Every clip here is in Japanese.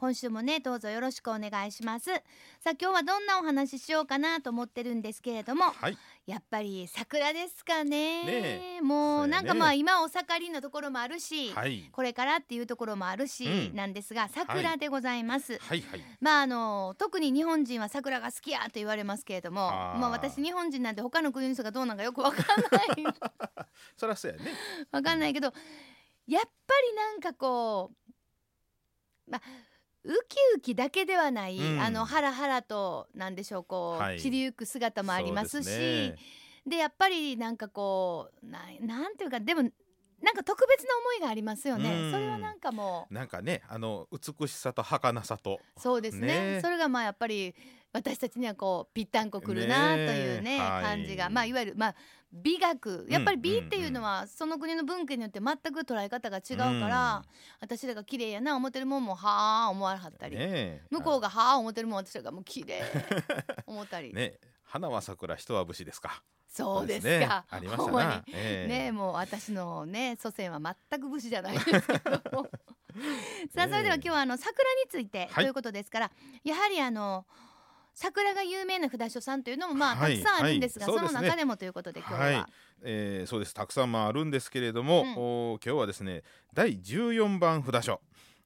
今週もねどうぞよろしくお願いします。さあ今日はどんなお話ししようかなと思ってるんですけれどもはい。やっぱり桜ですかね。ねもうなんかまあ今お盛りのところもあるし、はい。これからっていうところもあるし、うん。なんですが桜でございます、はい。はいまああの特に日本人は桜が好きやと言われますけれどもまあ私日本人なんて他の国の人がどうなんかよくわかんない。そりゃそうやね。わかんないけどやっぱりなんかこうまあウキウキだけではない、うん。あのハラハラとなんでしょうこう、はい。散りゆく姿もありますしですで,、ねやっぱりなんかこうななんていうかでもなんか特別な思いがありますよね。うん。それはなんかもう。なんかねあの美しさと儚さと。そうですね。ね。それがまあやっぱり私たちにはこうぴったんこくるなというねねはい感じが。まあいわゆるまあ美学。やっぱり美うんっていうのはその国の文化によって全く捉え方が違うから、私らが綺麗やな思ってるもんもはあ思わなかったり、ね向こうがはあ思ってるもん私らがもう綺麗思ったり、ね花は桜人は武士ですか。そうですね。かありましたな。に。ええ。ねもう私のね祖先は全く武士じゃないですけども。さあそれでは今日はあの桜についてはい。ということですから、やはりあの桜が有名な札所さんというのもまあ、はいたくさんあるんですが、そはい。そすね。の中でもということで今日は、はい。えーそうです。たくさんまああるんですけれども、うん。お今日はですね第14番札所、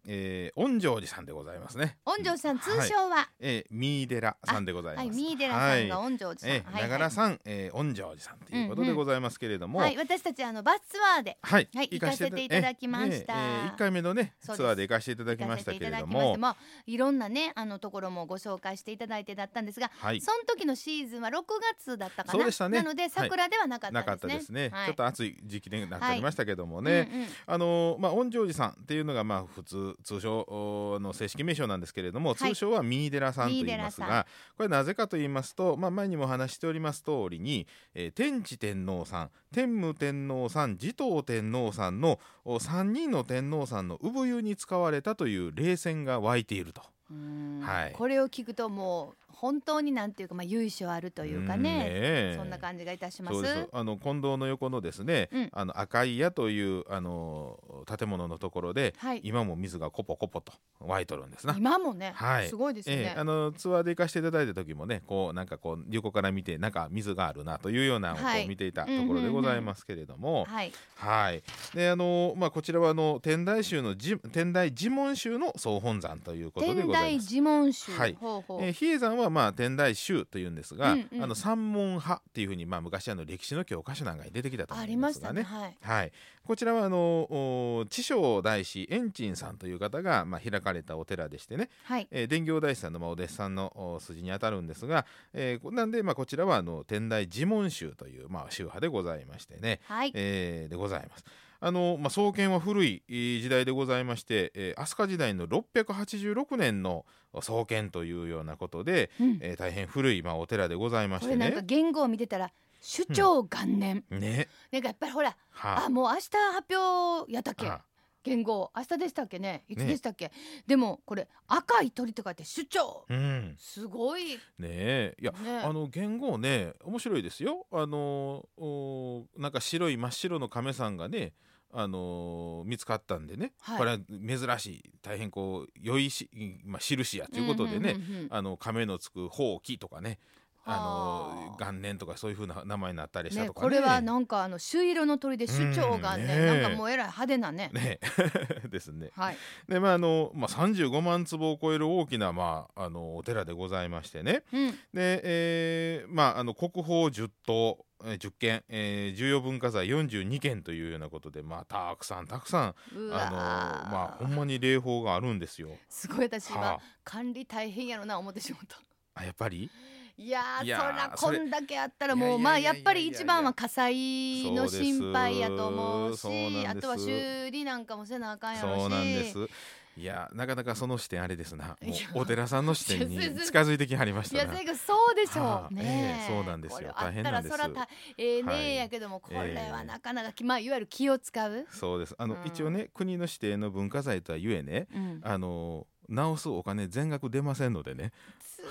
えー、恩城寺さんでございますね。恩城さん通称は、えー、三井寺さんでございます。はい、三井寺さんがはい。恩城寺さん、え長良さん、えー、恩城寺さんということでございますけれども、はい、私たちあのバスツアーではい、はい行かせていただきました。ええええ一回目のねツアーで行かせていただきましたけれども、まあいろんなねあのところもご紹介していただいてだったんですが、はい、その時のシーズンは6月だったかな。そうでしたね。なので桜ではなかったなかっですね、たですね、はい。ちょっと暑い時期になっておりましたけどもね、あのまあ恩城寺さんっていうのがまあ普通通称おの正式名称なんですけれども、はい。通称は三井寺さんと言いますがこれなぜかと言いますと、まあ、前にもお話ししております通りに、えー天智天皇さん天武天皇さん持統天皇さんのお3人の天皇さんの産湯に使われたという霊泉が湧いていると。はい。これを聞くともう本当になんていうかまあ由緒あるというかねんえ。そんな感じがいたします。あの近藤の横のですね、うん。あの赤い屋というあの建物のところで、はい。今も水がコポコポと湧いとるんですな。今もね、はい。すごいですよね、ええあのツアーで行かせていただいた時もねこうなんかこう横から見てなんか水があるなというようなのをこうはい見ていたところでございますけれども、はい。はい。であのまあこちらはあの天台宗のじ天台寺門宗の総本山ということで天台ございます。寺門宗、はい。ほうほう、えー比叡山はまあ天台宗というんですが、うんうん。あの三門派っていうふうにまあ昔あの歴史の教科書なんかに出てきたと思あいりますしたね。ね。はい。はい、こちらはあのお知正大師円珍さんという方が、まあ、開かれたお寺でしてね、はい。えー、伝行大師さんのまあお弟子さんのお筋にあたるんですが、えーこなんで、まあ、こちらはあの天台寺門宗という、まあ、宗派でございましてね、はい、えーでございます。あのまあ、創建は古いえー時代でございまして、えー飛鳥時代の686年の創建というようなことで、うん。えー大変古い、まあ、お寺でございましてこれなんかね。言語を見てたら首長元年、ね。なんかやっぱりほらはあ。もう明日発表やったっけ？あ。言語明日でしたっけね？いつねでしたっけ、でもこれ赤い鳥って書いて首長。うん。すごい。ねえ。いやねあの言語ね面白いですよ。あのおなんか白い真っ白の亀さんがねあの見つかったんでね、はい。これは珍しい大変こう良いし、まあ、印やということでね、うんうんうんうんあの亀のつくほうきとかねあのはあ元年とかそういうふうな名前になったりしたね、とかね。これはなんかあの朱色の鳥で首長がね,、うんねなんかもうえらい派手なね。ね。ですね。はい。でまああの、まあ、35万坪を超える大きな、まあ、あのお寺でございましてね、うん。で、えーまあ、あの国宝10棟、えー10件、えー重要文化財42件というようなことで、まあ、たくさんたくさんあの、まあ、ほんまに霊宝があるんですよ。すごい私今、は管理大変やろな思ってしまった。あ、あやっぱり？いやーいやーそらこんだけあったらもういやいやいやいやまあやっぱり一番は火災の心配やと思うしあとは修理なんかもせなあかんやろし。そうなんです。いやなかなかその視点あれですな。お寺さんの視点に近づいてきはりましいやたなせがそうでしょう、はあねえ。えそうなんですよ。大変なんです。そらたええねはい。やけどもこれはええ。なかなか、まあいわゆる気を使う、そうです。あの、うん。一応ね国の指定の文化財とはゆえねうん、あの直すお金全額出ませんのでね。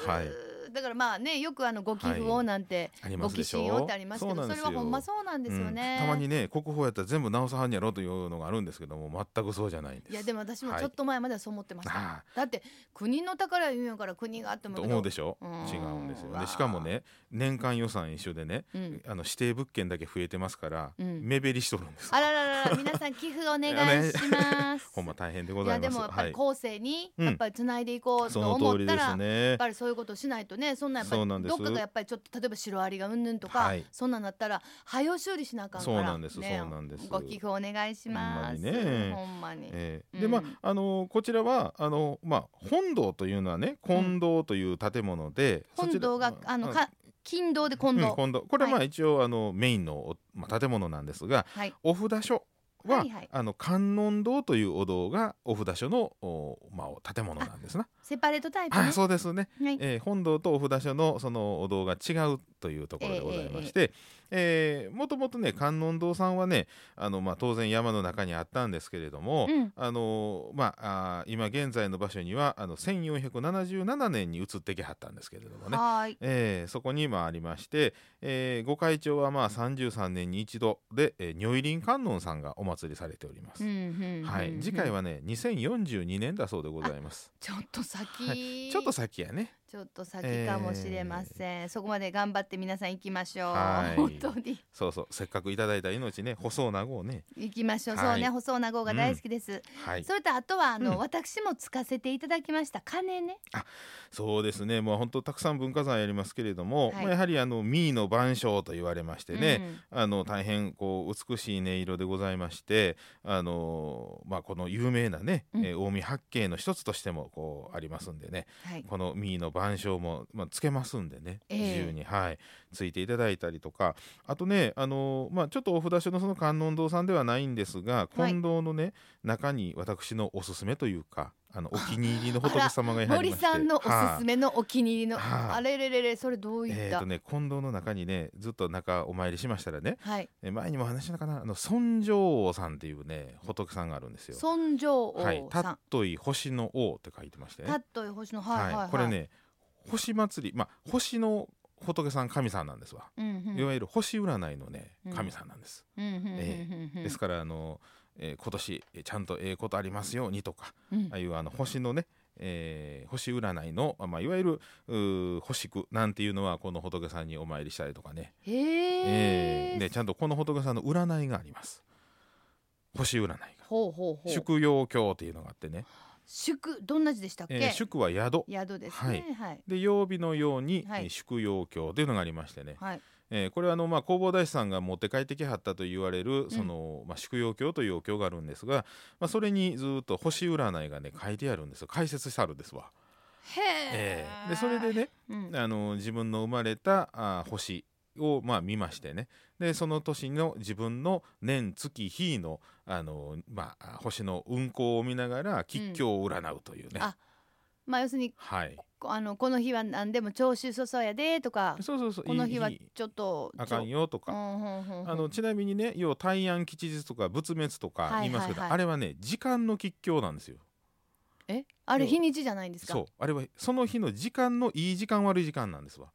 はいだからまあねよくあのご寄付をなんて、ありご寄進をってありますけどそれはほんまそうなんですよね、うん。たまにね国宝やったら全部直さはんやろというのがあるんですけども全くそうじゃないんです。いやでも私もはい。ちょっと前まではそう思ってました、あだって国の宝言うんやから国があってもと。思うでしょ？うん。違うんですよわあでしかもね年間予算一緒でねうん。あの指定物件だけ増えてますから、うん。目減りしとるんです。あらららら皆さん寄付お願いします。ほんま大変でごいやざいまですもやっぱりはい、後世にうんやっぱりつないでいこうそと思ったら、やっすね。ぱりそういうことしないとねそんなやっぱりどっかがやっぱりちょっと例えばシロアリがうんぬんとか、はい。そんなんなったら早押修理しなあかんからそうなんですねそうなんです。ご寄付お願いします。ほんまにね。ほんまに、えーうんでまああのこちらはあのまあ本堂というのはね金堂という建物で、そちら本堂があのか金堂で近堂、うん金堂。これはまはあ一応あのメインのお、まあ、建物なんですがはい。お札所は、はいはい。あの観音堂というお堂がお札所のお、まあ、建物なんですな。セパレートタイプね。あそうですね、はい。えー本堂とお札所のそのお堂が違うというところでございまして、えーもともとね観音堂さんはねあの、まあ、当然山の中にあったんですけれども、うん。あのまああー今現在の場所にはあの1477年に移ってきはったんですけれどもね、はえーそこにまあありまして、えーご会長はまあ33年に一度で、えー如意輪観音さんがお祭りされております。うんうんうん。はい、次回はね2042年だそうでございます。ちょっと先、ちょっと先やね。ちょっと先かもしれません、そこまで頑張って皆さん行きましょう、はい。本当に。そうそう。せっかくいただいた命ね細なごをね。行きましょう、はい。そうね細名号が大好きです、はい。それとあとはあの、うん。私もつかせていただきました。鐘ね。そうですね。もう本当たくさん文化財ありますけれども、はい。まあやはりあのミーの晩鐘と言われましてね。あの大変こう美しい音色でございましてあの、まあ、この有名なね、うん。えー近江八景の一つとしてもこうありますんでね。うんはい。このミーの晩鐘も、まあ、つけますんでね、ええ。自由に、はい、ついていただいたりとか。あとねあの、まあ、ちょっとお札所のその観音堂さんではないんですがはい。金堂のね、中に私のおすすめというかあのお気に入りの仏様がいはり森まして。さんのおすすはいめのお気に入りの、はい。あれれれれそれどういった、えーとね、金堂の中にねずっと中お参りしましたらねはい。え前にも話したかなあの尊上王さんっていうね仏さんがあるんですよ。尊上王さん、はい、たっとい星の王って書いてましてね。たっとい星のはいはい、はい、これ、ね星祭りまあ星の仏さん神さんなんですわ。うんうん、いわゆる星占いのねうん。神さんなんです。うんえうんですからあの、えー今年えーちゃんとええことありますようにとかうん。ああいうあの星のね、えー星占いの、あまあ、いわゆる星区なんていうのはこの仏さんにお参りしたりとかね。へえ。えーでちゃんとこの仏さんの占いがあります。星占いが。ほうほうほう。宿陽経っていうのがあってね、宿どんな字でしたっけ、えー宿は宿。宿ですね。はい。で曜日のように、はい。えー宿陽経というのがありましてね、はい。えーこれはあの、まあ、弘法大師さんが持って帰ってきはったと言われるその、まあ、宿陽経というお経があるんですが、まあ、それにずっと星占いがね書いてあるんですよ。解説してあるんですわ。へええー。でそれでねうん。あの自分の生まれたあ星をまあ見ましてね。でその年の自分の年月日のあの、まあ、星の運行を見ながら吉凶を占うというね、あまあ要するにはい。こあのこの日は何でも調子そそうやでとかそうそうそう。この日はちょっとあかんよとか、うんうんうんうん。あのちなみにね要は大安吉日とか仏滅とか言いますけど、あれはね時間の吉凶なんですよ。え？あれ日にちじゃないんですか？そう。あれはその日の時間のいい時間悪い時間なんですわ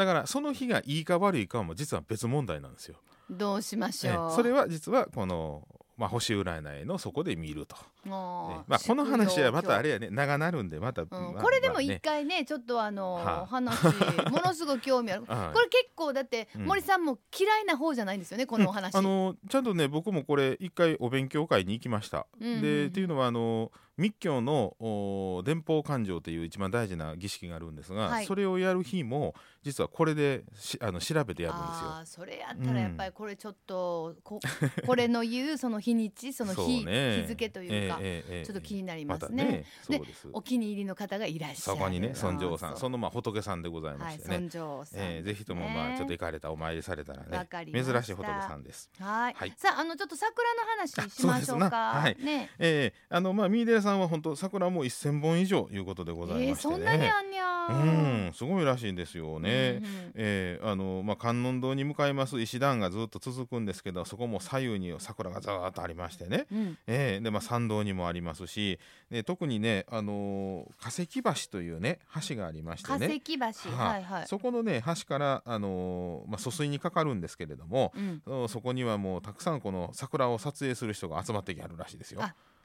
だからその日がいいか悪いかも実は別問題なんですよ。どうしましえょう。それは実はこの、まあ、星占いのそこで見ると、まあ、この話はまたあれ、れやね長なるんでまた、これでも一回ねちょっとあの、はあ。話 ものすごい興味ある。はい。これ結構だってうん。森さんも嫌いな方じゃないんですよねこのお話、あのちゃんとね僕もこれ一回お勉強会に行きました。でっていうのはあの密教のお伝法勘定という一番大事な儀式があるんですが、はい。それをやる日も実はこれでしあの調べてやるんですよ。それやったらやっぱりこれちょっと、ここれの言うその日にちその日,、ね。日付というか、ええええええ。ちょっと気になりますね。ねそうです。お気に入りの方がいらっしゃる。そこにね尊上さんそそのまあ仏さんでございまはいしてね。尊上さん、えーぜひともまあちょっと行かれたお参りされたらわね珍しい仏さんです。はい、はい。さああのちょっと桜の話しましょうあそうはい。ね。えーあのまあ三井寺ささんは本当桜も1000本以上いうことでございえー、ましてね、そんなにあんにゃうんすごいらしいんですよね。うんうんえーあのまあ、観音堂に向かいます石段がずっと続くんですけどそこも左右に桜がずーっとありましてね、うん。えーでまあ、参道にもありますし、で特にね、あのー化石橋というね橋がありまして化ね石橋、はい。はい。そこのね橋から、あのーまあ、疎水にかかるんですけれども、うん、そそこにはもうたくさんこの桜を撮影する人が集まってきはるらしいですよ。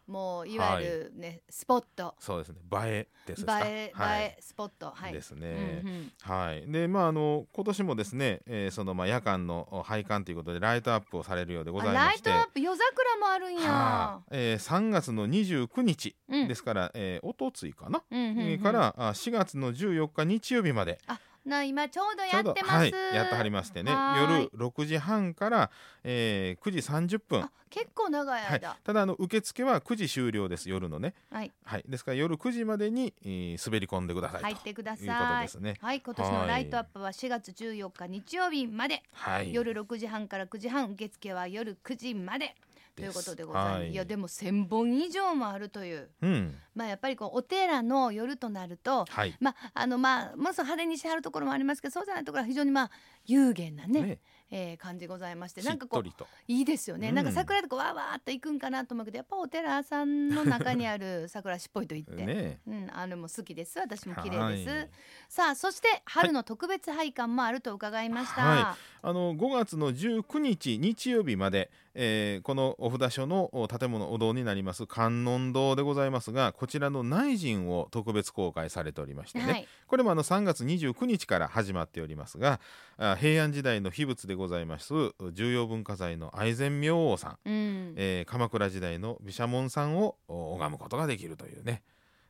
あもういわゆるね、スポット、そうですね。映えですか？映え、はい。映えスポット、はい。ですね。うんうんはい、でまああの今年もですね、えーそのまあ夜間のお拝観ということでライトアップをされるようでございあライましてトアップ夜桜もあるんや。はあ。えー3月の29日うんですから、えー、おとついかな、うんうんうん。えーからあ4月の14日日曜日までな今ちょうどやってます。はい、やってはりましてね。夜6時半から、えー9時30分。あ結構長いはい間。、ただあの受付は9時終了です。夜のね、はい、はい、ですから夜9時までに、えー滑り込んでくださいと入ってくだい。うことさいです。ね。はい、今年のライトアップは4月14日日曜日まで、はい、夜6時半から9時半、受付は夜9時まで。ということでございます。はい。い、やでも1000本以上もあるという。うん。まあやっぱりこうお寺の夜となると、はい。まああのまあものすごい派手にしてはるところもありますけど、そうじゃないところは非常にまあ有限なね、ねえー感じございまして、しなんかこう。いいですよね。うんなんか桜とかわーわーっと行くんかなと思うけど、やっぱお寺さんの中にある 桜しっぽいと言って。ねうん、あれも好きです。私も綺麗です。はいさあ、そして春の特別拝観もあると伺いました。はあの5月の19日日曜日まで、えーこのお札所のお建物お堂になります観音堂でございますがこちらの内陣を特別公開されておりましてね、はい、これもあの3月29日から始まっておりますがあ平安時代の秘仏でございます。重要文化財の愛染明王さん、うん、えー鎌倉時代の毘沙門さんをお拝むことができるというね、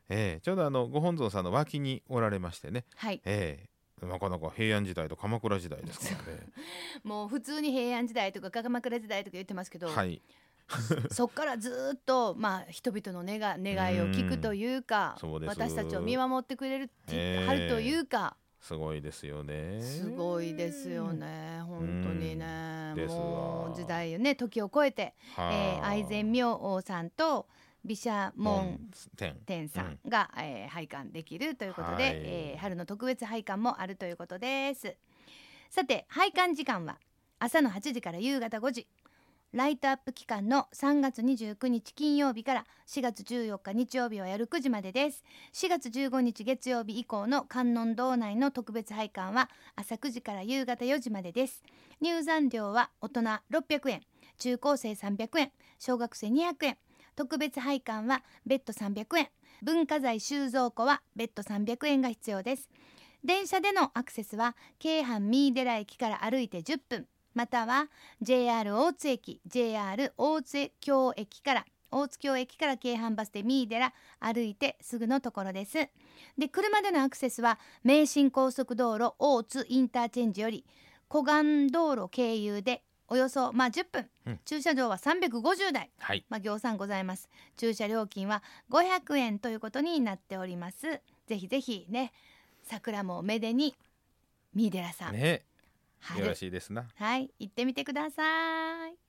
えーちょうどあのご本尊さんの脇におられましてね、はい、えーなかなか平安時代と鎌倉時代ですからね。もう普通に平安時代とか鎌倉時代とか言ってますけど、はい、そっからずーっとまあ人々の願願いを聞くというか、私たちを見守ってくれるってええはるというか、すごいですよね。すごいですよ。ね、本当にね、ですわ。もう時代よね時を超えて、はあ。えー、愛染明王さんと毘沙門天天さんが、えー拝観できるということで、はいえー春の特別拝観もあるということです。さて拝観時間は朝の8時から夕方5時ライトアップ期間の3月29日金曜日から4月14日日曜日は夜9時までです。4月15日月曜日以降の観音堂内の特別拝観は朝9時から夕方4時までです。入山料は大人600円中高生300円小学生200円。特別拝観は別途300円文化財収蔵庫は別途300円が必要です。電車でのアクセスは京阪三井寺駅から歩いて10分。または JR 大津駅 JR 大津京駅から大津京駅から京阪バスで三井寺歩いてすぐのところです。で車でのアクセスは名神高速道路大津インターチェンジより湖岸道路経由でおよそまあ10分、うん。駐車場は350台。はい。まあ、行産ございます。駐車料金は500円ということになっております。ぜひぜひね桜もめでに三井寺さん、ね、よろ春しいですな。はい。行ってみてください